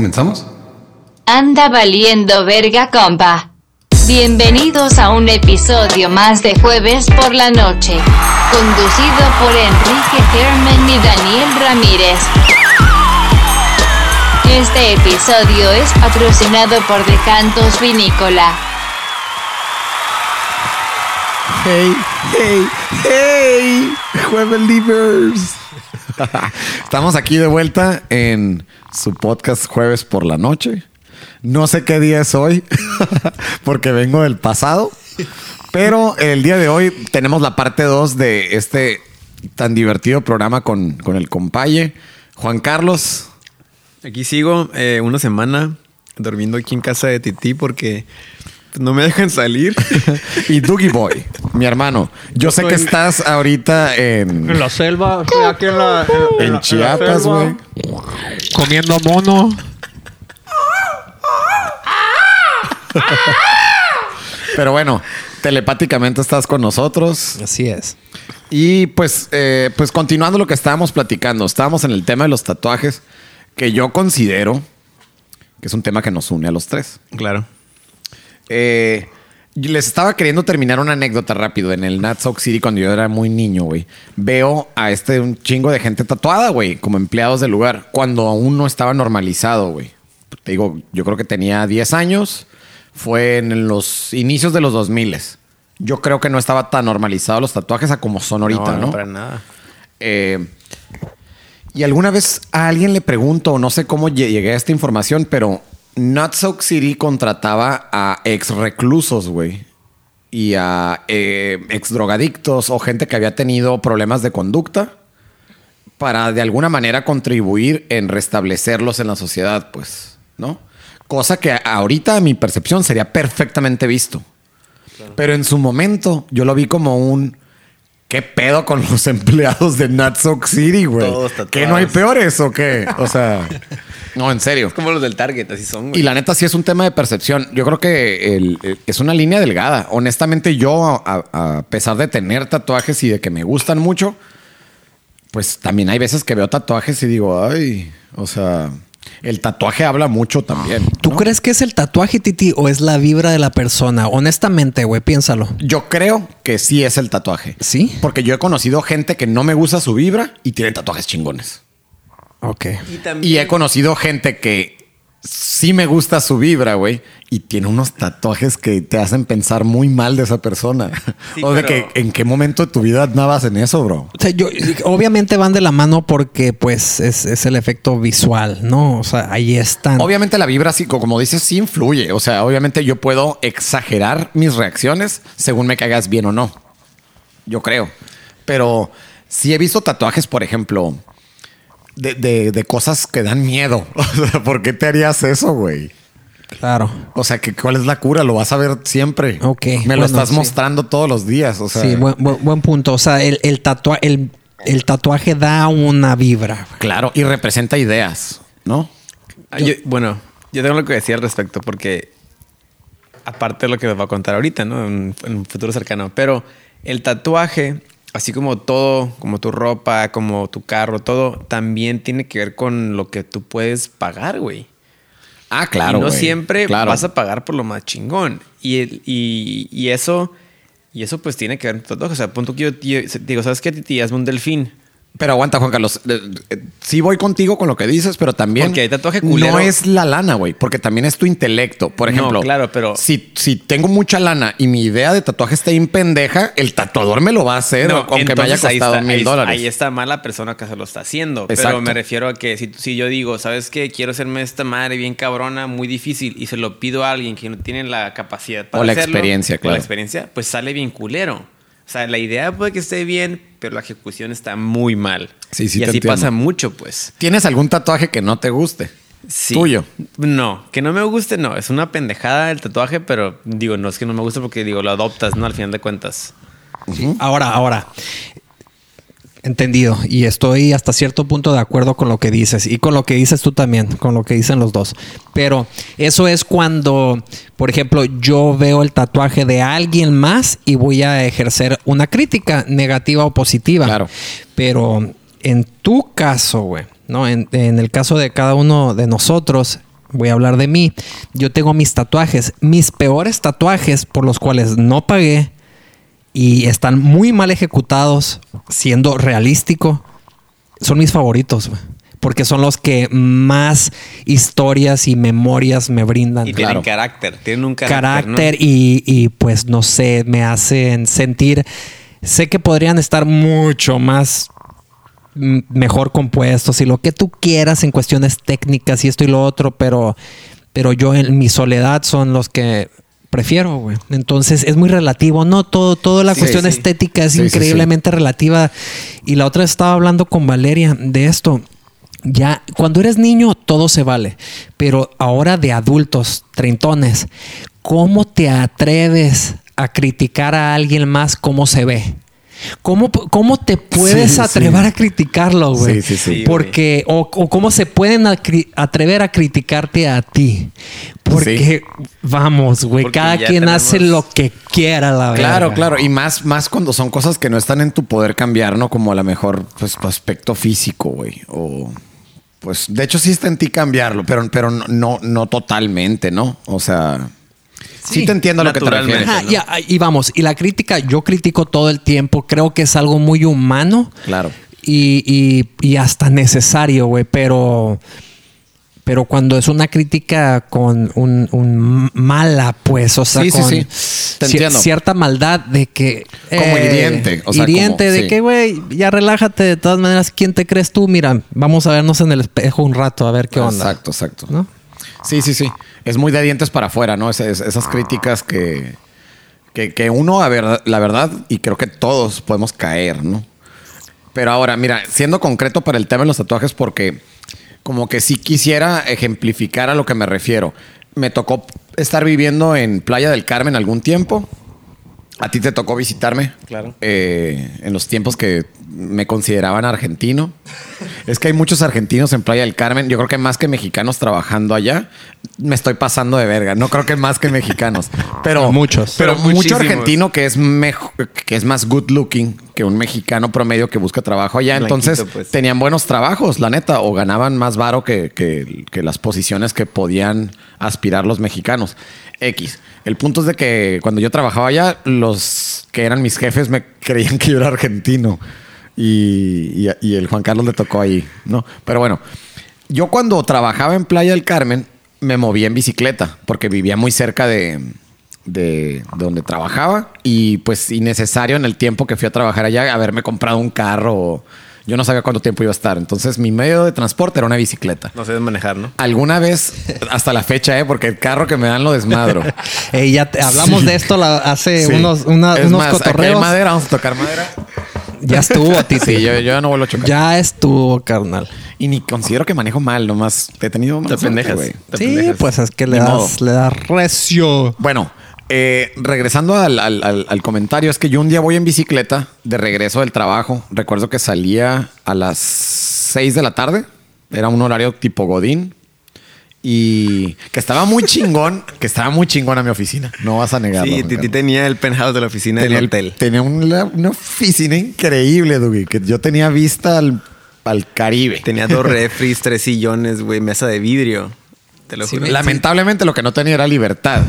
Ya, ¿ya comenzamos? Anda valiendo verga, compa. Bienvenidos a un episodio más de Jueves por la Noche, conducido por Enrique Herman y Daniel Ramírez. Este episodio es patrocinado por Decantos Vinícola. Hey, hey, hey, Jueves Livers. Estamos aquí de vuelta en su podcast Jueves por la Noche. No sé qué día es hoy, porque vengo del pasado. Pero el día de hoy tenemos la parte 2 de este tan divertido programa con, con el compaye. Juan Carlos. Aquí sigo eh, una semana durmiendo aquí en casa de Titi porque no me dejan salir. y Doogie Boy, mi hermano. Yo sé que estás ahorita en... En la selva, estoy aquí en la... En, En la- Chiapas, güey. Comiendo mono. Pero bueno, telepáticamente estás con nosotros. Así es. Y pues, eh, pues continuando lo que estábamos platicando, estábamos en el tema de los tatuajes, que yo considero que es un tema que nos une a los tres. Claro. Eh, les estaba queriendo terminar una anécdota rápido. En el Nat Sock City, cuando yo era muy niño, güey, veo a este un chingo de gente tatuada, güey, como empleados del lugar, cuando aún no estaba normalizado, güey. Te digo, yo creo que tenía 10 años, fue en los inicios de los 2000 Yo creo que no estaba tan normalizado los tatuajes a como son ahorita, ¿no? para nada. Eh, y alguna vez a alguien le pregunto, no sé cómo lle- llegué a esta información, pero Not Soak City contrataba a ex reclusos, güey. Y a eh, ex drogadictos o gente que había tenido problemas de conducta para de alguna manera contribuir en restablecerlos en la sociedad, pues, ¿no? Cosa que ahorita a mi percepción sería perfectamente visto. Pero en su momento yo lo vi como un... ¿Qué pedo con los empleados de Natsock City, güey? ¿Qué no hay peores o qué? O sea, no, en serio. Es como los del Target, así son. güey. Y la neta sí es un tema de percepción. Yo creo que el- el- es una línea delgada. Honestamente, yo, a, a pesar de tener tatuajes y de que me gustan mucho, pues también hay veces que veo tatuajes y digo, ay, o sea, el tatuaje habla mucho también. ¿Tú crees que es el tatuaje, Titi, o es la vibra de la persona? Honestamente, güey, piénsalo. Yo creo que sí es el tatuaje. ¿Sí? Porque yo he conocido gente que no me gusta su vibra y tiene tatuajes chingones. Ok. Y también... Y he conocido gente que sí me gusta su vibra, güey, y tiene unos tatuajes que te hacen pensar muy mal de esa persona. Sí, o de pero- que en qué momento de tu vida andabas en eso, bro. O sea, yo, obviamente van de la mano porque, pues, es, es el efecto visual, ¿no? O sea, ahí están. Obviamente la vibra, sí, como dices, sí influye. O sea, obviamente yo puedo exagerar mis reacciones según me caigas bien o no. Yo creo. Pero sí he visto tatuajes, por ejemplo, de, de- de cosas que dan miedo. O sea, ¿por qué te harías eso, güey? Claro. O sea, que ¿cuál es la cura? Lo vas a ver siempre. Ok, Me lo estás sí. mostrando todos los días. O sea, sí, buen, buen- buen punto. O sea, el, el, tatua- el, el tatuaje da una vibra. claro. Y representa ideas, ¿no? Yo- bueno, yo tengo lo que decir al respecto porque aparte de lo que les voy a contar ahorita, ¿no? En, en un futuro cercano. Pero el tatuaje, así como todo, como tu ropa, como tu carro, todo, también tiene que ver con lo que tú puedes pagar, güey. Ah, claro. y no siempre Claro. vas a pagar por lo más chingón. Y, y, y eso, y eso pues tiene que ver con todo. O sea, punto que yo, yo digo, ¿sabes qué, Titi? Hazme un delfín. Pero aguanta, Juan Carlos. Eh, eh, Sí voy contigo con lo que dices, pero también... Porque hay tatuaje culero. No es la lana, güey. Porque también es tu intelecto. Por No, ejemplo... claro, pero- Si, si tengo mucha lana y mi idea de tatuaje está bien pendeja, el tatuador me lo va a hacer, aunque me haya costado mil dólares. Ahí está mal la persona que se lo está haciendo. Exacto. Pero me refiero a que si, si yo digo, ¿sabes qué? Quiero hacerme esta madre bien cabrona, muy difícil, y se lo pido a alguien que no tiene la capacidad para O la hacerlo, experiencia, o claro. la experiencia, pues sale bien culero. O sea, la idea puede que esté bien, pero la ejecución está muy mal. Sí, sí Y te así entiendo. pasa mucho, pues. ¿Tienes algún tatuaje que no te guste? Sí. Tuyo. No, que no me guste, no. Es una pendejada el tatuaje, pero digo, no es que no me guste porque digo, lo adoptas, ¿no? Al final de cuentas. Ahora, ahora. Entendido. Y estoy hasta cierto punto de acuerdo con lo que dices. Y con lo que dices tú también, con lo que dicen los dos. Pero eso es cuando, por ejemplo, yo veo el tatuaje de alguien más y voy a ejercer una crítica negativa o positiva. Claro. Pero en tu caso, güey, ¿no? En, en el caso de cada uno de nosotros, voy a hablar de mí. Yo tengo mis tatuajes. Mis peores tatuajes por los cuales no pagué y están muy mal ejecutados, siendo realístico, son mis favoritos, güey. Porque son los que más historias y memorias me brindan. Y Claro. tienen carácter, tienen un carácter. carácter y, y, pues no sé, me hacen sentir, sé que podrían estar mucho más mm, mejor compuestos y lo que tú quieras en cuestiones técnicas y esto y lo otro, pero, pero yo en mi soledad son los que prefiero, güey. Entonces es muy relativo, no todo, toda la Sí, cuestión sí. estética es Sí, increíblemente relativa. Y la otra estaba hablando con Valeria de esto. Ya, cuando eres niño, todo se vale. Pero ahora de adultos, treintones, ¿cómo te atreves a criticar a alguien más cómo se ve? ¿Cómo, cómo te puedes Sí, atrever sí. a criticarlo, güey? Sí, sí, sí. Porque, o, o cómo se pueden atrever a criticarte a ti. Porque, vamos, güey, cada quien hace lo que quiera, la verdad. Claro, claro. Y más, más cuando son cosas que no están en tu poder cambiar, ¿no? Como a lo mejor, pues, tu aspecto físico, güey. O, pues, de hecho sí está en ti cambiarlo, pero, pero no, no, no totalmente, ¿no? O sea, sí, Sí, te entiendo a lo que te refieres. Ajá, y, vamos, y la crítica, yo critico todo el tiempo, creo que es algo muy humano Claro. y, y- y hasta necesario, güey, pero, pero cuando es una crítica con un, un mala, pues, o sea, Sí, con sí. Te cier- entiendo. cierta maldad de que... eh, Como hiriente, o sea, hiriente como- de sí. que, güey, ya relájate, de todas maneras, ¿quién te crees tú? Mira, vamos a vernos en el espejo un rato, a ver qué onda. Exacto, exacto. ¿No? Sí, sí, sí. Es muy de dientes para afuera, ¿no? Es- es- esas críticas que, que, que uno, a ver, la verdad, y creo que todos podemos caer, ¿no? Pero ahora, mira, siendo concreto para el tema de los tatuajes, porque como que sí quisiera ejemplificar a lo que me refiero. Me tocó estar viviendo en Playa del Carmen algún tiempo. A ti te tocó visitarme. Claro. Eh, en los tiempos que me consideraban argentino. Es que hay muchos argentinos en Playa del Carmen. Yo creo que más que mexicanos trabajando allá. Me estoy pasando de verga. No creo que más que mexicanos. Pero Muchos. Pero, Pero mucho argentino que es mejo- que es más good looking que un mexicano promedio que busca trabajo allá. Blanquito, Entonces pues. tenían buenos trabajos, la neta, o ganaban más varo que, que- que las posiciones que podían aspirar los mexicanos. X. El punto es de que cuando yo trabajaba allá, los que eran mis jefes me creían que yo era argentino. Y, y- y el Juan Carlos le tocó ahí, ¿no? Pero bueno, yo cuando trabajaba en Playa del Carmen, me movía en bicicleta, porque vivía muy cerca de, de donde trabajaba. Y pues innecesario en el tiempo que fui a trabajar allá, haberme comprado un carro. o- Yo no sabía cuánto tiempo iba a estar. Entonces mi medio de transporte era una bicicleta. No sé manejar, ¿no? Alguna vez, hasta la fecha, ¿eh? porque el carro que me dan lo desmadro. Eh, ya te- hablamos de esto la- hace Sí. unos, una- Es unos más, aquí hay cotorreos. madera, vamos a tocar madera. Ya estuvo, Titi. Sí, yo, yo ya no vuelvo a chocar. Ya estuvo, carnal. Y ni considero que manejo mal, nomás he tenido Te pendejas. güey. Te Sí, pendejas. pues es que le Ni das, modo. le das recio. Bueno, eh, regresando al, al- al- al comentario, es que yo un día voy en bicicleta de regreso del trabajo. Recuerdo que salía a las 6 de la tarde. Era un horario tipo Godín. Y que estaba muy chingón, que estaba muy chingón a mi oficina. No vas a negarlo. Sí, Titi tenía el penthouse de la oficina tenía, del el- hotel. tenía una, una oficina increíble, Dugi, que yo tenía vista al, Caribe. Tenía dos refris, tres sillones, güey, mesa de vidrio. Te lo Sí, juro. me- Lamentablemente lo que no tenía era libertad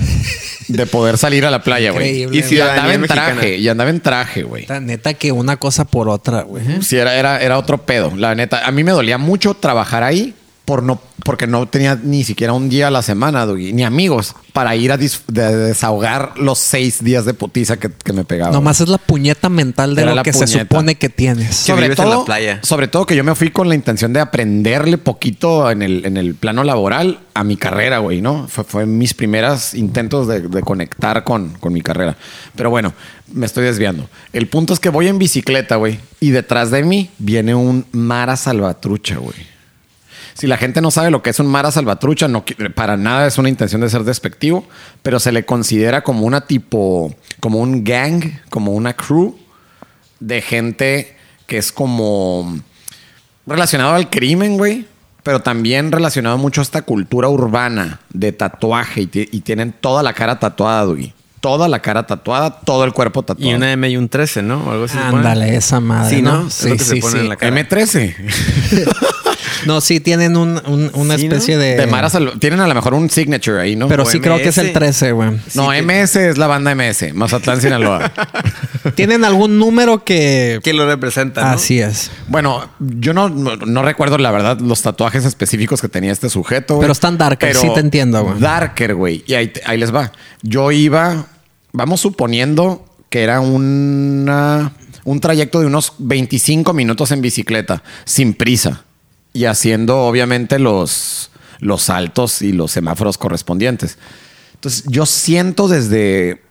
de poder salir a la playa, güey. Y Y si andaba en traje, mexicana. y andaba en traje, güey. La neta que una cosa por otra, güey. Sí, era, era, era otro pedo. La neta, a mí me dolía mucho trabajar ahí por no, porque no tenía ni siquiera un día a la semana, Doggy, ni amigos para ir a dis- de- desahogar los seis días de putiza que, que me pegaba. Nomás es la puñeta mental de Era lo la que se supone que tienes. Que sobre vives en todo, la playa. sobre todo que yo me fui con la intención de aprenderle poquito en el, en el plano laboral a mi carrera, güey, ¿no? Fue, fue mis primeros intentos de, de conectar con, con mi carrera. Pero bueno, me estoy desviando. El punto es que voy en bicicleta, güey, y detrás de mí viene un Mara Salvatrucha, güey. Si la gente no sabe lo que es un Mara Salvatrucha, no, para nada es una intención de ser despectivo, pero se le considera como una tipo, como un gang, como una crew de gente que es como relacionado al crimen, güey, pero también relacionado mucho a esta cultura urbana de tatuaje y, y tienen toda la cara tatuada, güey. Toda la cara tatuada, todo el cuerpo tatuado. Y una M y un 13, ¿no? O algo así. Ándale, esa madre. Sí, ¿no? ¿no? Es lo que se pone en la cara. M13. No, sí tienen un- un- una Sí, ¿no? especie de... De Mara Salva- Tienen a lo mejor un signature ahí, ¿no? Pero O sí creo que es el MS. 13, güey. no, MS es la banda MS, Mazatlán, Sinaloa. Tienen algún número que... Que lo representa, ¿no? Así es. Bueno, yo no, no, no recuerdo la verdad los tatuajes específicos que tenía este sujeto, güey. Pero están darker, sí te entiendo, güey. Darker, güey. Y ahí, ahí les va. Yo iba, vamos suponiendo que era una, un trayecto de unos 25 minutos en bicicleta, sin prisa. Y haciendo, obviamente, los, los saltos y los semáforos correspondientes. Entonces, yo siento desde,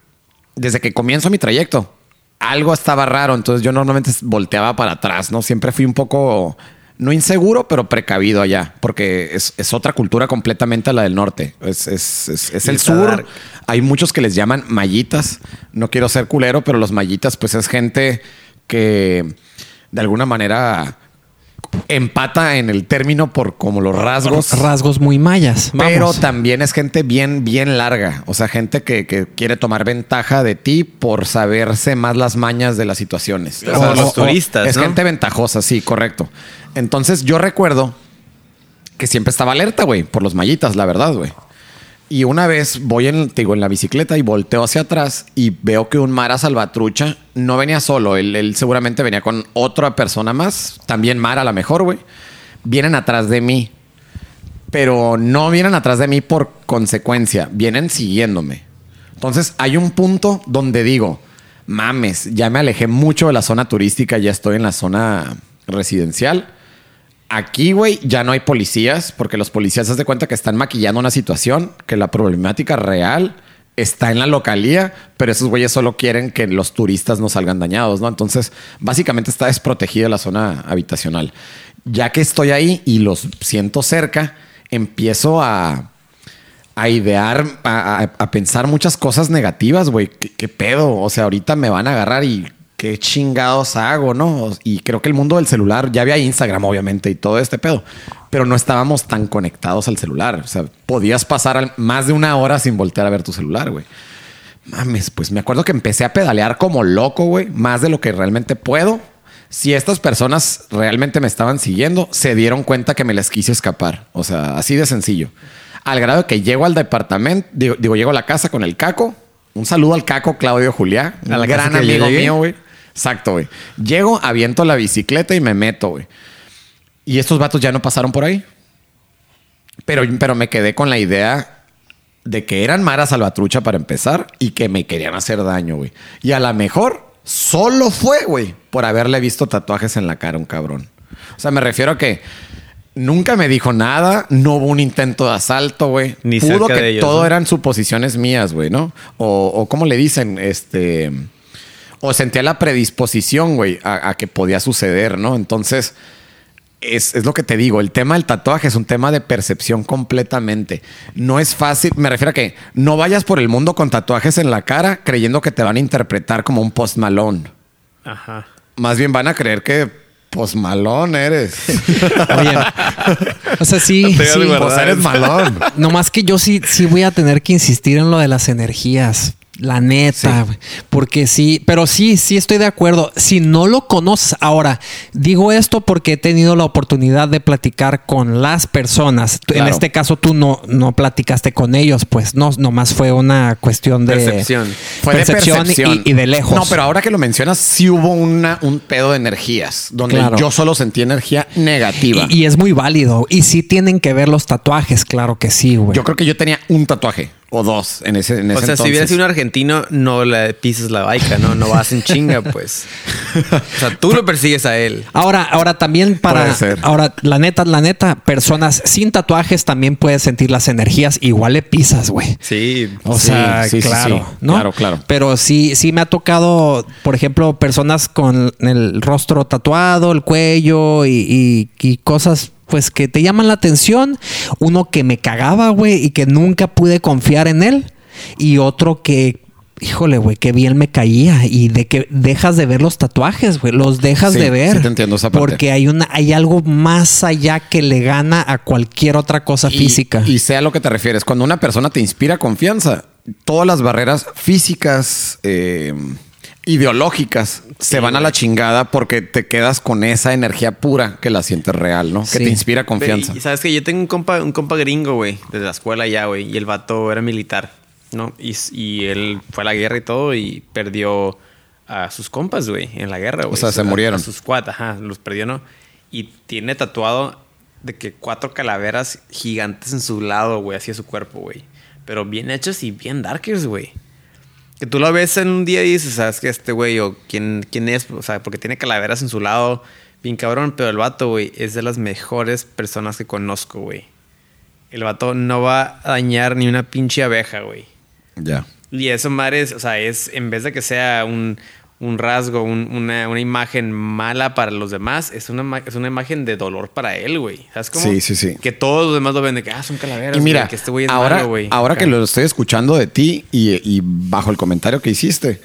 desde que comienzo mi trayecto, algo estaba raro. Entonces, yo normalmente volteaba para atrás, ¿no? Siempre fui un poco, no inseguro, pero precavido allá, porque es, es otra cultura completamente a la del norte. Es, es- es- el sur. dark. Hay muchos que les llaman mallitas. No quiero ser culero, pero los mallitas, pues es gente que de alguna manera empata en el término por como los rasgos. Rasgos muy mayas. Pero también es gente bien, bien larga. O sea, gente que, que quiere tomar ventaja de ti por saberse más las mañas de las situaciones. O sea, los turistas, Es ¿no? gente ventajosa, sí, correcto. Entonces yo recuerdo que siempre estaba alerta, güey, por los mallitas, la verdad, güey. Y una vez voy en, digo, en la bicicleta y volteo hacia atrás y veo que un Mara Salvatrucha no venía solo. Él, él seguramente venía con otra persona más. También Mara, a lo mejor, güey. Vienen atrás de mí. Pero no vienen atrás de mí por consecuencia. Vienen siguiéndome. Entonces hay un punto donde digo, mames, ya me alejé mucho de la zona turística. Ya estoy en la zona residencial. Aquí, güey, ya no hay policías porque los policías se de cuenta que están maquillando una situación, que la problemática real está en la localía, pero esos güeyes solo quieren que los turistas no salgan dañados, ¿no? Entonces, básicamente está desprotegida la zona habitacional. Ya que estoy ahí y los siento cerca, empiezo a, a idear, a, pensar muchas cosas negativas, güey. ¿Qué, qué pedo? O sea, ahorita me van a agarrar y qué chingados hago, ¿no? Y creo que el mundo del celular, ya había Instagram, obviamente, y todo este pedo, pero no estábamos tan conectados al celular. O sea, podías pasar al- más de una hora sin voltear a ver tu celular, güey. Mames, pues me acuerdo que empecé a pedalear como loco, güey, más de lo que realmente puedo. Si estas personas realmente me estaban siguiendo, se dieron cuenta que me les quise escapar. O sea, así de sencillo. Al grado de que llego al departamento, digo, digo, llego a la casa con el caco. Un saludo al caco Claudio Juliá, un ¿A la gran amigo llegué? mío, güey. Exacto, güey. Llego, aviento la bicicleta y me meto, güey. Y estos vatos ya no pasaron por ahí. Pero, pero me quedé con la idea de que eran Mara Salvatrucha para empezar y que me querían hacer daño, güey. Y a lo mejor solo fue, güey, por haberle visto tatuajes en la cara a un cabrón. O sea, me refiero a que nunca me dijo nada, no hubo un intento de asalto, güey. Ni Pudo que de ellos, todo ¿no? eran suposiciones mías, güey, ¿no? O, o como le dicen, este... O sentía la predisposición, güey, a, a que podía suceder, ¿no? Entonces, es, es lo que te digo, el tema del tatuaje es un tema de percepción completamente. No es fácil, me refiero a que no vayas por el mundo con tatuajes en la cara creyendo que te van a interpretar como un post malone. Ajá. Más bien van a creer que post malone eres. Oye, o sea, sí, No sí. pues eres malón. Nomás que yo sí, sí voy a tener que insistir en lo de las energías. La neta, porque sí, pero sí, sí estoy de acuerdo. Si no lo conoces, ahora digo esto porque he tenido la oportunidad de platicar con las personas. En este caso, tú no, no platicaste con ellos, pues no, nomás fue una cuestión de Percepción. Fue de percepción y- percepción. Y, de lejos. No, pero ahora que lo mencionas, sí hubo una, un pedo de energías, donde Claro. yo solo sentí energía negativa. Y, y es muy válido. Y sí tienen que ver los tatuajes, claro que sí, güey. yo creo que yo tenía un tatuaje o dos en ese, en O ese sea, si hubiera entonces. sido un argentino, no le pises la baica, ¿no? No vas en chinga, pues. O sea, tú lo persigues a él. Ahora, ahora también para. Puede ser. Ahora, la neta, la neta, personas sin tatuajes también puedes sentir las energías. Igual le pisas, güey. Sí. O Sí, sea, sí, sí, claro, sí. ¿no? Claro, claro. Pero sí, sí me ha tocado, por ejemplo, personas con el rostro tatuado, el cuello y, y- y cosas pues que te llaman la atención. Uno que me cagaba, güey, y que nunca pude confiar en él. Y otro que, híjole, güey, que bien me caía. Y de que dejas de ver los tatuajes, güey. Los dejas Sí, de ver. sí te entiendo esa parte. Porque hay una, hay algo más allá que le gana a cualquier otra cosa Y- física. Y, sé a lo que te refieres. Cuando una persona te inspira confianza, todas las barreras físicas, eh, ideológicas se van a la chingada porque te quedas con esa energía pura que la sientes real, ¿no? Que te inspira confianza. Y sabes que yo tengo un compa, un compa gringo, güey, desde la escuela ya, güey. Y el vato era militar, ¿no? Y, y él fue a la guerra y todo y perdió a sus compas, güey, en la guerra, güey. sea, se A- murieron. A sus cuatro, ajá, los perdió, ¿no? Y tiene tatuado de que cuatro calaveras gigantes en su lado, güey, hacia su cuerpo, güey. Pero bien hechos y bien darkers, güey. Que tú lo ves en un día y dices, ¿sabes qué? Este güey o quién, quién es? O sea, porque tiene calaveras en su lado, bien cabrón. Pero el vato, güey, es de las mejores personas que conozco, güey. El vato no va a dañar ni una pinche abeja, güey. Ya. Y eso, madre, es, o sea, es en vez de que sea un, un rasgo, un- una, una imagen mala para los demás, es una, es una imagen de dolor para él, güey. ¿Sabes cómo? Sí, sí, sí. Que todos los demás lo ven de que, ah, son calaveras. Y mira, güey, que este güey es ahora, malo, güey. ahora que lo estoy escuchando de ti y, y bajo el comentario que hiciste,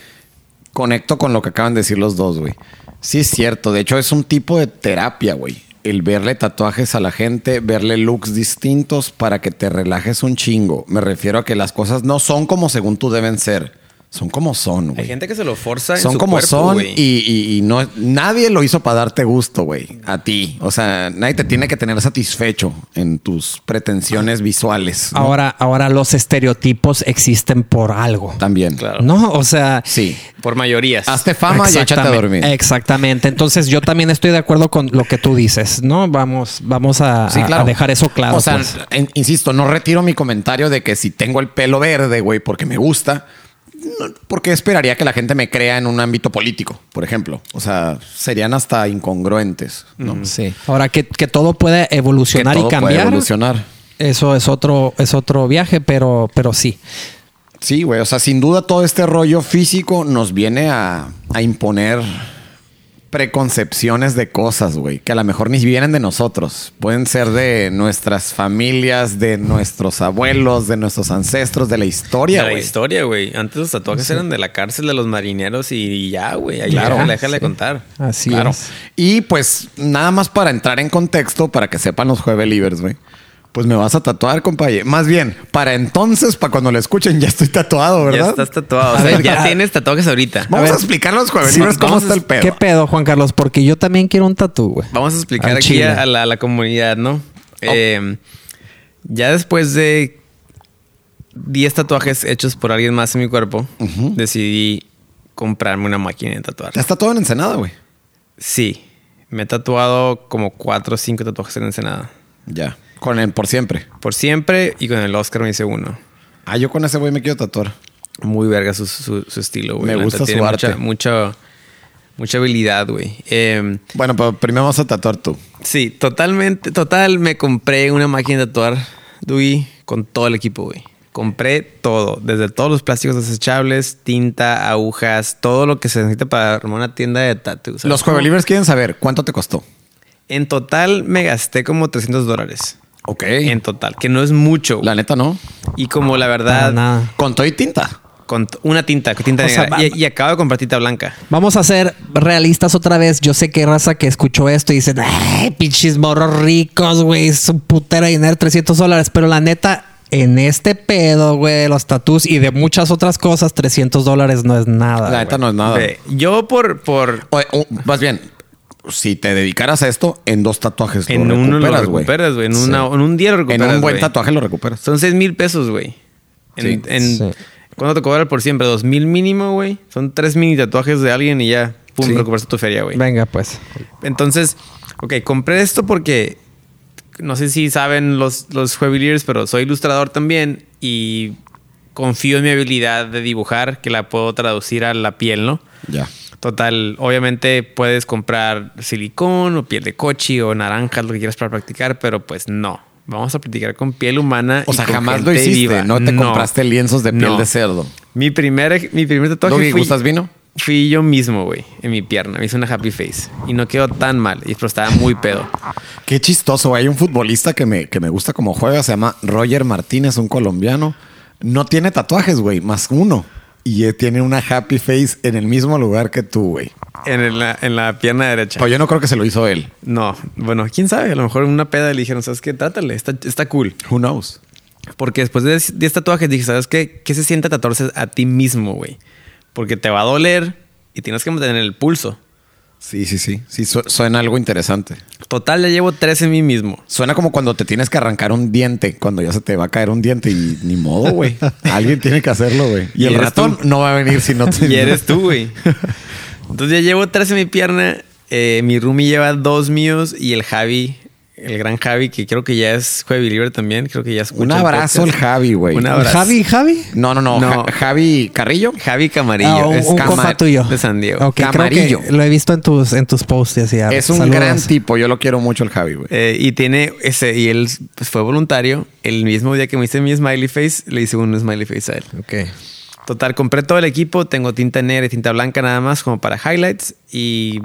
conecto con lo que acaban de decir los dos, güey. Sí, es cierto. De hecho, es un tipo de terapia, güey. El verle tatuajes a la gente, verle looks distintos para que te relajes un chingo. Me refiero a que las cosas no son como según tú deben ser. Son como son, güey. Hay gente que se lo forza en Son su como cuerpo, son y, y- y no nadie lo hizo para darte gusto, güey. A ti. O sea, nadie te tiene que tener satisfecho en tus pretensiones visuales. ¿no? Ahora, ahora los estereotipos existen por algo. también. Claro. ¿No? O sea, Sí. Por mayorías. Hazte fama y échate a dormir. Exactamente. Entonces yo también estoy de acuerdo con lo que tú dices, ¿no? Vamos, vamos a, Sí, a- claro. a dejar eso claro. O sea, pues. en- insisto, no retiro mi comentario de que si tengo el pelo verde, güey, porque me gusta, no, porque esperaría que la gente me crea en un ámbito político, por ejemplo. O sea, serían hasta incongruentes, ¿no? Sí. Ahora que, que todo puede Que evolucionar todo y puede cambiar. evolucionar. Eso es otro, es otro viaje, pero, pero sí. Sí, güey. O sea, sin duda todo este rollo físico nos viene a, a imponer preconcepciones de cosas, güey, que a lo mejor ni vienen de nosotros. Pueden ser de nuestras familias, de nuestros abuelos, de nuestros ancestros, de la De historia, la güey. historia, güey. Antes los tatuajes eran de la cárcel de los marineros y ya, güey. Ahí Claro. déjale, déjale contar. Así Claro. es. Y pues nada más para entrar en contexto, para que sepan los jueves libres, güey. Pues me vas a tatuar, compañero. Más bien, para entonces, para cuando lo escuchen, ya estoy tatuado, ¿verdad? Ya estás tatuado. O sea, ver, ya tienes tatuajes ahorita. Vamos A a, ver. explicar a los jueves Sí, cómo vamos está el pedo. ¿Qué pedo, Juan Carlos? Porque yo también quiero un tatú, güey. Vamos a explicar Al aquí a, a la, a la comunidad, ¿no? Oh. Eh, ya después de 10 tatuajes hechos por alguien más en mi cuerpo, decidí comprarme una máquina de tatuar. Ya está todo en Ensenada, güey. Sí, me he tatuado como 4 o 5 tatuajes en Ensenada. Ya. Con el por siempre. Por siempre y con el Oscar me hice uno. Ah, yo con ese güey me quiero tatuar. Muy verga su, su- su estilo, güey. Me gusta su tiene arte. Mucha, mucha, mucha habilidad, güey. Eh, Bueno, pero primero vamos a tatuar tú. Sí, totalmente, total, me compré una máquina de tatuar, Dewey, con todo el equipo, güey. Compré todo, desde todos los plásticos desechables, tinta, agujas, todo lo que se necesita para armar una tienda de tatu. Los jueves libres quieren saber cuánto te costó. En total me gasté como 300 dólares. Ok. En total, que no es mucho. La neta, no. y como la verdad, nada. Con todo y tinta. con una tinta, tinta O sea, negra. y, y acabo de comprar tinta blanca. Vamos a ser realistas otra vez. Yo sé que hay raza que escuchó esto y dicen, ay, pinches morros ricos, güey, es un putero de dinero, 300 dólares. Pero la neta, en este pedo, güey, de los tatús y de muchas otras cosas, 300 dólares no es nada. La neta no es nada. Yo por, por O- o, más bien, si te dedicaras a esto, en dos tatuajes en lo uno lo recuperas, güey. recuperas, güey. En, Sí. en un día lo En recuperas. un buen tatuaje lo recuperas. Son 6 mil pesos, güey. En, Sí. en- Sí. ¿Cuánto te cobra por siempre? ¿Dos mil mínimo, güey? Son tres mini tatuajes de alguien y ya, pum, Sí. recuperaste tu feria, güey. Venga, pues. Entonces, ok, compré esto porque no sé si saben los, los Juevilliers, pero soy ilustrador también y confío en mi habilidad de dibujar, que la puedo traducir a la piel, ¿no? Ya. Total, obviamente puedes comprar silicón o piel de cochi o naranjas, lo que quieras para practicar, pero pues no. Vamos a practicar con piel humana. O y sea, con jamás lo hiciste. viva. No te compraste lienzos de piel No. de cerdo. Mi primer, mi primer tatuaje Doggy, fui, ¿gustas vino? fui yo mismo, güey, en mi pierna. Me hice una happy face y no quedó tan mal, y- pero estaba muy pedo. Qué chistoso. Hay un futbolista que me, que me gusta como juega. Se llama Roger Martínez, un colombiano. No tiene tatuajes, güey. Más uno. Y él tiene una happy face en el mismo lugar que tú, güey. En, la, en la pierna derecha. Pero yo no creo que se lo hizo él. No, bueno, quién sabe, a lo mejor en una peda le dijeron, ¿sabes qué? Trátale, está, está cool. Who knows? Porque después de 10 tatuajes dije, ¿sabes qué? ¿Qué se siente tatuarse a ti mismo, güey? Porque te va a doler, y tienes que mantener el pulso. Sí, sí, sí. Sí, su- suena algo interesante. Total, ya llevo tres en mí mismo. Suena como cuando te tienes que arrancar un diente, cuando ya se te va a caer un diente y ni modo, güey. Alguien tiene que hacerlo, güey. Y Y el ratón tú. no va a venir si no te... Y eres tú, güey. Entonces ya llevo tres en mi pierna. eh, mi roomie lleva dos míos y el Javi, el gran Javi, que creo que ya es Jueves Libre también. Creo que ya escucha Un el abrazo al. Javi, güey. Un abrazo. Javi, Javi. No, no, no. No. Ja- Javi Carrillo. Javi Camarillo. Ah, un, es un Cama- compa tuyo. De San Diego. Creo Camarillo. que lo he visto en tus, en tus posts y así. Es un saludos. gran tipo. Yo lo quiero mucho el Javi, güey. Eh, y tiene ese, y él pues, fue voluntario. El mismo día que me hice mi smiley face, le hice un smiley face a él. Ok. Total, compré todo el equipo. Tengo tinta negra y tinta blanca nada más como para highlights. Y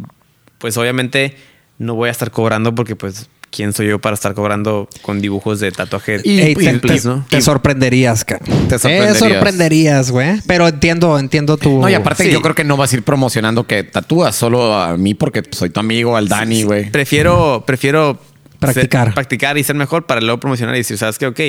pues obviamente no voy a estar cobrando porque pues quién soy yo para estar cobrando con dibujos de tatuaje Y- te, ¿no? te sorprenderías, cara. Te sorprenderías. Te sorprenderías, güey. Pero entiendo, entiendo tu. No, y aparte Sí. yo creo que no vas a ir promocionando que tatúas solo a mí porque soy tu amigo, al Dani, güey. Prefiero, prefiero Practicar. ser- practicar y ser mejor para luego promocionar y decir, ¿sabes qué? Ok,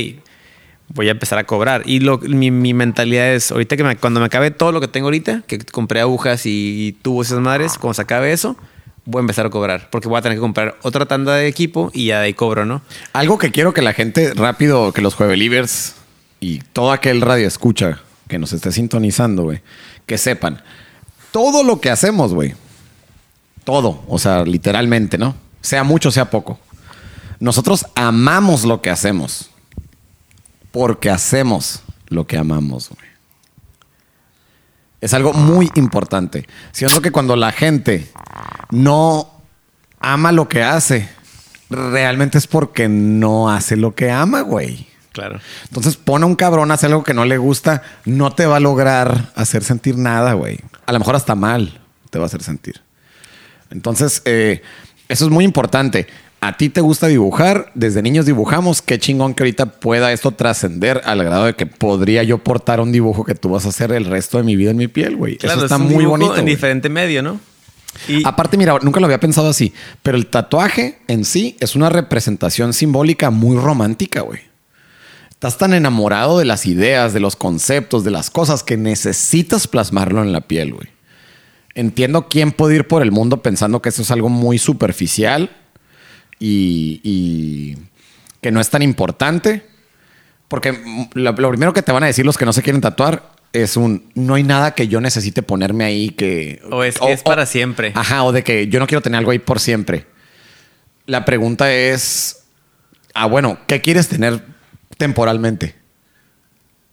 voy a empezar a cobrar. Y lo, mi, mi mentalidad es, ahorita que me- cuando me acabe todo lo que tengo ahorita, que compré agujas y tubos y esas madres, cuando se acabe eso, voy a empezar a cobrar. Porque voy a tener que comprar otra tanda de equipo y ya de ahí cobro, ¿no? Algo que quiero que la gente rápido, que los juevelivers y todo aquel radio escucha que nos esté sintonizando, güey, que sepan todo lo que hacemos, güey. Todo, o sea, literalmente, ¿no? Sea mucho, sea poco. Nosotros amamos lo que hacemos. Porque hacemos lo que amamos, güey. Es algo muy importante. Siento que cuando la gente no ama lo que hace, realmente es porque no hace lo que ama, güey. Claro. Entonces pone a un cabrón a hacer algo que no le gusta, no te va a lograr hacer sentir nada, güey. A lo mejor hasta mal te va a hacer sentir. Entonces, eh, eso es muy importante. A ti te gusta dibujar, desde niños dibujamos, qué chingón que ahorita pueda esto trascender al grado de que podría yo portar un dibujo que tú vas a hacer el resto de mi vida en mi piel, güey. Claro, eso está es un muy dibujo bonito. En güey. diferente medio, ¿no? Y Aparte, mira, nunca lo había pensado así, pero el tatuaje en sí es una representación simbólica muy romántica, güey. Estás tan enamorado de las ideas, de los conceptos, de las cosas que necesitas plasmarlo en la piel, güey. Entiendo quién puede ir por el mundo pensando que eso es algo muy superficial y, y que no es tan importante. Porque lo, lo primero que te van a decir los que no se quieren tatuar es un no hay nada que yo necesite ponerme ahí que. O es que es para siempre. Ajá, o de que yo no quiero tener algo ahí por siempre. La pregunta es: Ah, bueno, ¿qué quieres tener temporalmente?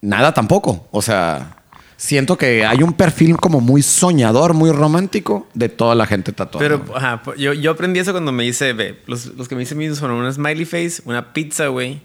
Nada tampoco. O sea, siento que hay un perfil como muy soñador, muy romántico de toda la gente tatuada. Pero, güey. ajá, yo, yo aprendí eso cuando me hice, ve, los, los que me hice mismos fueron una smiley face, una pizza, güey,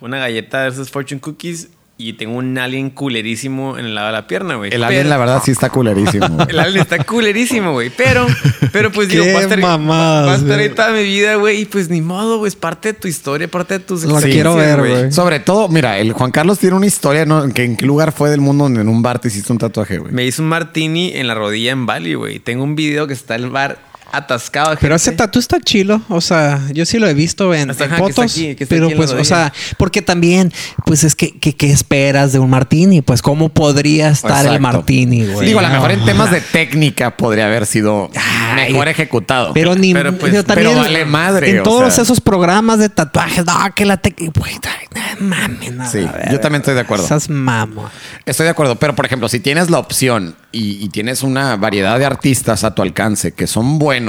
una galleta de esos fortune cookies y tengo un alien culerísimo en el lado de la pierna, güey. el alien, la verdad, sí está culerísimo. El alien está culerísimo, güey. Pero, pero pues digo, va a estar, mamadas, va a estar ahí güey. toda mi vida, güey. Y pues ni modo, güey. Es parte de tu historia, parte de tus Lo quiero ver, güey. Sobre todo, mira, el Juan Carlos tiene una historia, ¿no? ¿En qué lugar fue del mundo donde en un bar te hiciste un tatuaje, güey? Me hice un martini en la rodilla en Bali, güey. Tengo un video que está el bar atascado. de Pero ese gente. tatu está chilo. O sea, yo sí lo he visto en, Hasta, en ajá, que fotos. aquí, que pero aquí en la pues, o sea, porque también, pues es que, que- ¿qué esperas de un martini? Pues, ¿cómo podría estar el Exacto. martini, güey? Digo, a lo mejor en temas de técnica podría haber sido Ay, mejor ejecutado. Pero ni Pero, pues, pero también pero vale madre, En todos sea. esos programas de tatuajes, no, que la técnica. Güey, no mames, no, Sí, ver, yo también estoy de acuerdo. Esas mamo. Estoy de acuerdo, pero por ejemplo, si tienes la opción y, y tienes una variedad de artistas a tu alcance que son buenos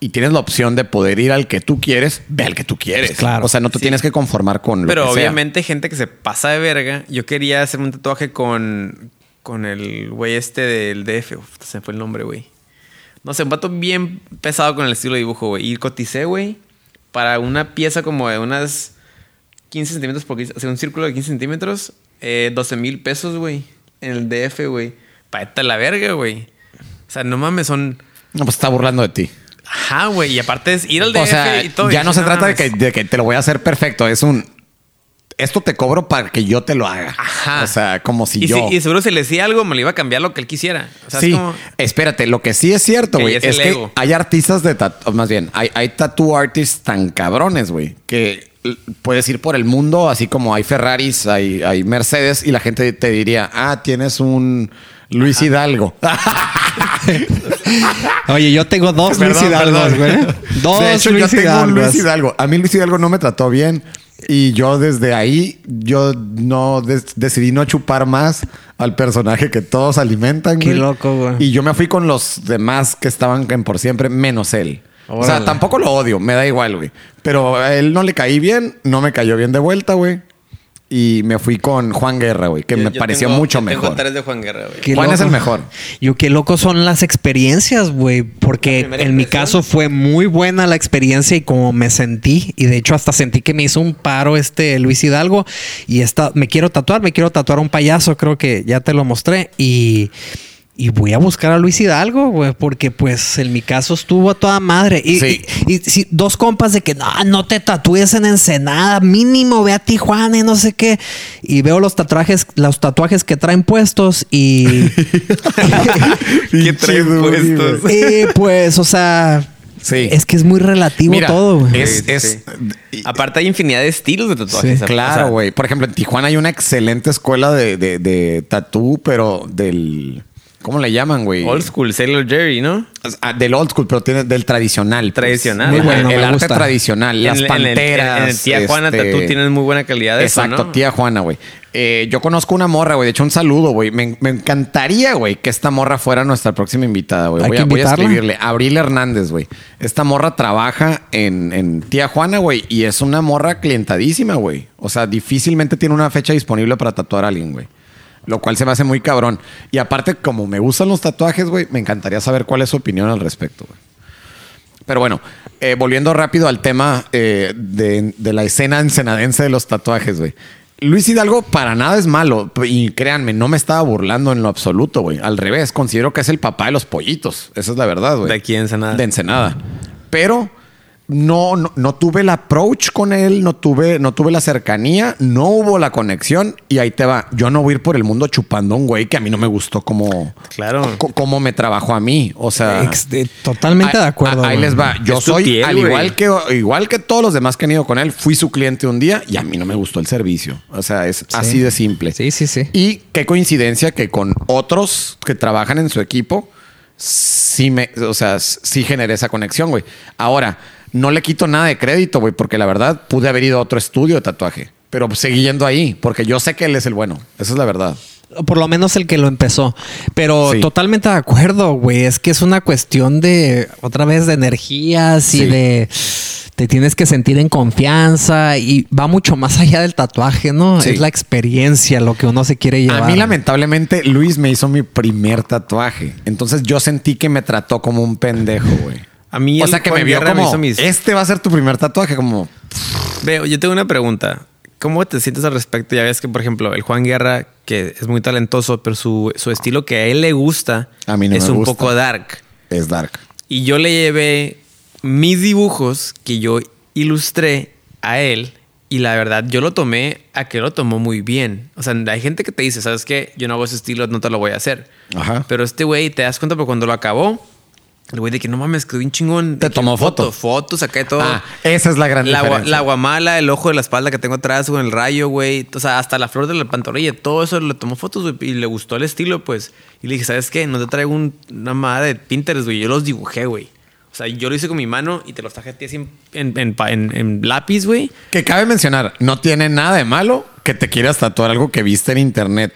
y tienes la opción de poder ir al que tú quieres, ve al que tú quieres. Pues claro. O sea, no te Sí. tienes que conformar con lo Pero que sea. obviamente gente que se pasa de verga. Yo quería hacerme un tatuaje con, con el güey este del DF. Uf, se me fue el nombre, güey. No sé, un vato bien pesado con el estilo de dibujo, güey. Y coticé, güey, para una pieza como de unas 15 centímetros por 15, o sea, un círculo de 15 centímetros, eh, 12 mil pesos, güey. En el DF, güey. Para la verga, güey. O sea, no mames, son... No, pues está burlando de ti. Ajá, güey. Y aparte es ir al DF O sea, y todo. ya Y no se trata de que, de que te lo voy a hacer perfecto. Es un. Esto te cobro para que yo te lo haga. Ajá. O sea, como si y, yo. si- y seguro si le decía algo, me lo iba a cambiar lo que él quisiera. O sea, sí, es como... espérate, lo que sí es cierto, güey, es es, que ego. hay artistas de tatu, más bien, hay, hay tattoo artists tan cabrones, güey, que puedes ir por el mundo, así como hay Ferraris, hay, hay Mercedes, y la gente te diría, ah, tienes un Luis Hidalgo. Oye, yo tengo dos Luis Hidalgos, güey. Dos de hecho, Luis yo tengo un Hidalgos. Luis Hidalgo. A mí Luis Hidalgo no me trató bien. Y yo desde ahí, yo no decidí no chupar más al personaje que todos alimentan. Qué güey. loco, güey. Y yo me fui con los demás que estaban en por siempre, menos él. O sea, tampoco lo odio, me da igual, güey. Pero a él no le caí bien, no me cayó bien de vuelta, güey. Y me fui con Juan Guerra, güey, que Yo- me yo pareció tengo- mucho yo tengo mejor. tres de Juan Guerra, güey. Juan es el mejor. Yo qué loco son las experiencias, güey, porque en mi caso fue muy buena la experiencia y como me sentí y de hecho hasta sentí que me hizo un paro este Luis Hidalgo y esta me quiero tatuar, me quiero tatuar un payaso, creo que ya te lo mostré y y voy a buscar a Luis Hidalgo, güey, porque pues en mi caso estuvo a toda madre. Y, Sí. y- y sí, dos compas de que no, no te tatúes en Ensenada, mínimo ve a Tijuana y no sé qué. Y veo los tatuajes, los tatuajes que traen puestos y ¿Qué traen puestos? Eh, pues, o sea, Sí. es que es muy relativo Mira, todo, güey. es- es- sí. Aparte hay infinidad de estilos de tatuajes. Sí, o sea, Claro, güey. Por ejemplo, en Tijuana hay una excelente escuela de, de, de tatú, pero del. ¿Cómo le llaman, güey? Old school, Sailor Jerry, ¿no? Ah, del old school, pero tiene del tradicional. pues. Tradicional. Muy bueno, el me arte gusta. tradicional, las En- en el- panteras. En el, tía Juana este, Tatú tienes muy buena calidad de Exacto, eso, ¿no? tía Juana, güey. Eh, yo conozco una morra, güey. De hecho, un saludo, güey. Me, me encantaría, güey, que esta morra fuera nuestra próxima invitada, güey. Hay Voy, voy a escribirle. Abril Hernández, güey. Esta morra trabaja en, en tía Juana, güey. Y es una morra clientadísima, güey. O sea, difícilmente tiene una fecha disponible para tatuar a alguien, güey. Lo cual se me hace muy cabrón. Y aparte, como me gustan los tatuajes, güey, me encantaría saber cuál es su opinión al respecto, güey. Pero bueno, eh, volviendo rápido al tema eh, de, de la escena ensenadense de los tatuajes, güey. Luis Hidalgo para nada es malo. Y créanme, no me estaba burlando en lo absoluto, güey. Al revés, considero que es el papá de los pollitos. Esa es la verdad, güey. De aquí Ensenada. De Ensenada. Pero no, no, no tuve el approach con él, no tuve, no tuve la cercanía, no hubo la conexión. Y ahí te va. Yo no voy a ir por el mundo chupando a un güey que a mí no me gustó como, Claro. co- como me trabajó a mí. O sea, Ex- de- totalmente de acuerdo. ah, Ahí les va. Yo soy, piel, al güey. igual que, igual que todos los demás que han ido con él, fui su cliente un día y a mí no me gustó el servicio. O sea, es así de simple. Sí, sí, sí. Y qué coincidencia que con otros que trabajan en su equipo, sí me, o sea, sí generé esa conexión, güey. Ahora, no le quito nada de crédito, güey, porque la verdad pude haber ido a otro estudio de tatuaje. Pero seguí yendo ahí, porque yo sé que él es el bueno. Esa es la verdad. Por lo menos el que lo empezó. Pero Sí. totalmente de acuerdo, güey. Es que es una cuestión de, otra vez, de energías y de... Te tienes que sentir en confianza y va mucho más allá del tatuaje, ¿no? Sí. Es la experiencia lo que uno se quiere llevar. A mí, lamentablemente, Luis me hizo mi primer tatuaje. Entonces yo sentí que me trató como un pendejo, güey. A mí O el sea, que me vio me como, hizo mis- este va a ser tu primer tatuaje, como... Veo, yo tengo una pregunta. ¿Cómo te sientes al respecto? Ya ves que, por ejemplo, el Juan Guerra, que es muy talentoso, pero su, su estilo que a él le gusta A mí no es me un gusta. poco dark. Es dark. Y yo le llevé mis dibujos que yo ilustré a él. Y la verdad, yo lo tomé a que lo tomó muy bien. O sea, hay gente que te dice, ¿sabes qué? Yo no hago ese estilo, no te lo voy a hacer. Ajá. Pero este güey, te das cuenta, pero cuando lo acabó, el güey de que no mames, quedó un chingón. Te De tomó foto. Fotos, acá y todo. Ah, esa es la gran La, diferencia. la guamala, el ojo de la espalda que tengo atrás con el rayo, güey. O sea, hasta la flor de la pantorrilla, todo eso le tomó fotos, güey. Y le gustó el estilo, pues. Y le dije, ¿sabes qué? No te traigo un- una madre de Pinterest, güey. Yo los dibujé, güey. O sea, yo lo hice con mi mano y te los traje a ti así en, en- en pa- en- en lápiz, güey. Que cabe mencionar, no tiene nada de malo que te quieras tatuar algo que viste en internet.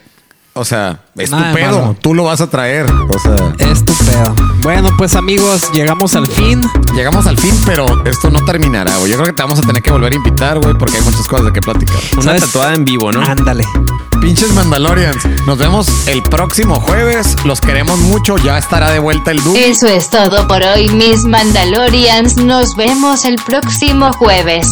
O sea, es Nada tu de pedo. malo. Tú lo vas a traer. O sea, Estupendo. Bueno, pues amigos, llegamos al fin. llegamos al fin, pero esto no terminará, güey. Yo creo que te vamos a tener que volver a invitar, güey, porque hay muchas cosas de qué platicar. Una ¿Sabes? tatuada en vivo, ¿no? Ándale. Pinches Mandalorians. Nos vemos el próximo jueves. Los queremos mucho. Ya estará de vuelta el Doom. Eso es todo por hoy, mis Mandalorians. Nos vemos el próximo jueves.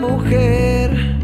Mujer.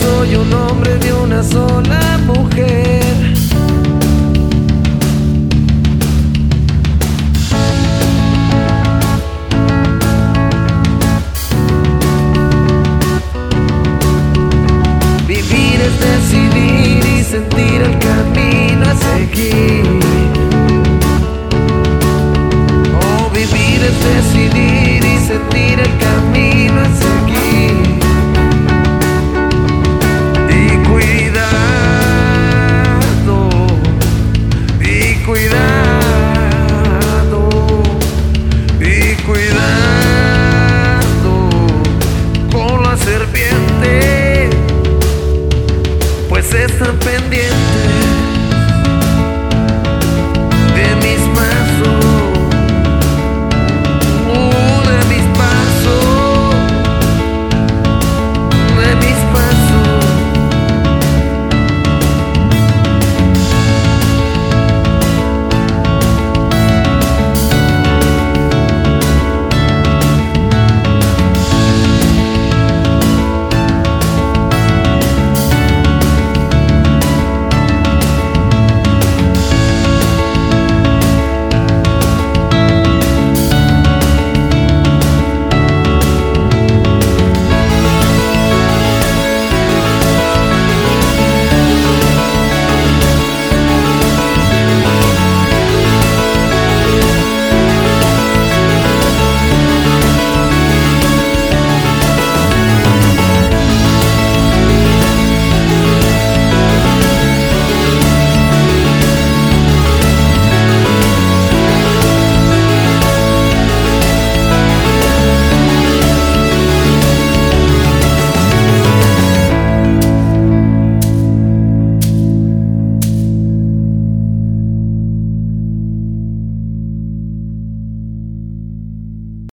soy un hombre de una sola